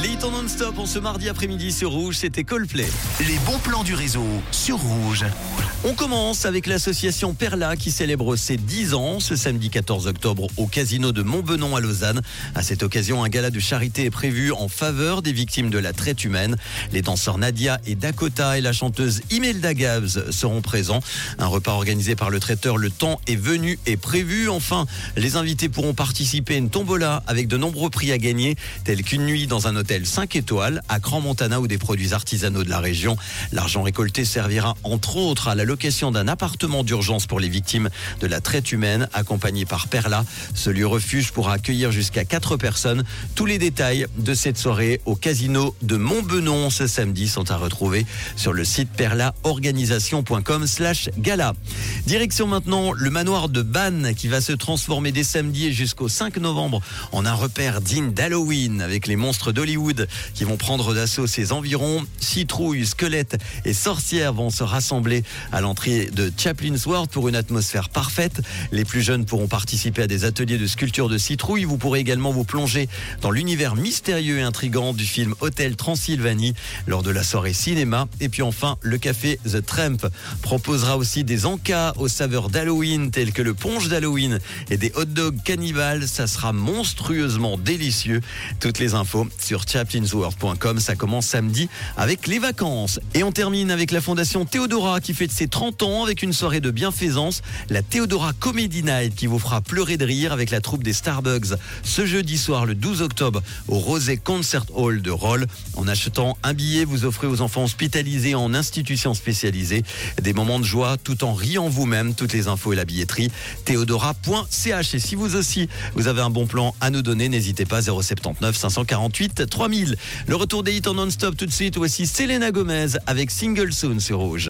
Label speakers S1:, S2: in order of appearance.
S1: Les hits en non-stop en ce mardi après-midi sur Rouge, c'était Coldplay.
S2: Les bons plans du réseau sur Rouge.
S1: On commence avec l'association Perla qui célèbre ses 10 ans ce samedi 14 octobre au casino de Montbenon à Lausanne. À cette occasion, un gala de charité est prévu en faveur des victimes de la traite humaine. Les danseurs Nadia et Dakota et la chanteuse Imelda Gabs seront présents. Un repas organisé par le traiteur Le Temps est venu et prévu. Enfin, les invités pourront participer à une tombola avec de nombreux prix à gagner, tels qu'une nuit dans un hôtel 5 étoiles à Grand Montana ou des produits artisanaux de la région. L'argent récolté servira entre autres à la location d'un appartement d'urgence pour les victimes de la traite humaine, accompagné par Perla. Ce lieu refuge pourra accueillir jusqu'à 4 personnes. Tous les détails de cette soirée au casino de Montbenon ce samedi sont à retrouver sur le site perlaorganisation.com slash gala. Direction maintenant le manoir de Bannes qui va se transformer dès samedi jusqu'au 5 novembre en un repère digne d'Halloween avec les monstres d'Hollywood qui vont prendre d'assaut ses environs. Citrouilles, squelettes et sorcières vont se rassembler à l'entrée de Chaplin's World pour une atmosphère parfaite. Les plus jeunes pourront participer à des ateliers de sculpture de citrouilles. Vous pourrez également vous plonger dans l'univers mystérieux et intrigant du film Hôtel Transylvanie lors de la soirée cinéma. Et puis enfin, le café The Tramp proposera aussi des encas aux saveurs d'Halloween tels que le ponche d'Halloween et des hot dogs cannibales. Ça sera monstrueusement délicieux. Toutes les infos sur chaplinsworld.com. Ça commence samedi avec les vacances. Et on termine avec la fondation Théodora qui fête ses 30 ans avec une soirée de bienfaisance. La Théodora Comedy Night qui vous fera pleurer de rire avec la troupe des Starbucks ce jeudi soir le 12 octobre au Rosé Concert Hall de Roll. En achetant un billet, vous offrez aux enfants hospitalisés en institution spécialisée des moments de joie tout en riant vous-même. Toutes les infos et la billetterie théodora.ch. Et si vous aussi vous avez un bon plan à nous donner, n'hésitez pas 079 548 3000. Le retour des hits en non-stop tout de suite. Voici Selena Gomez avec Single Soon sur Rouge.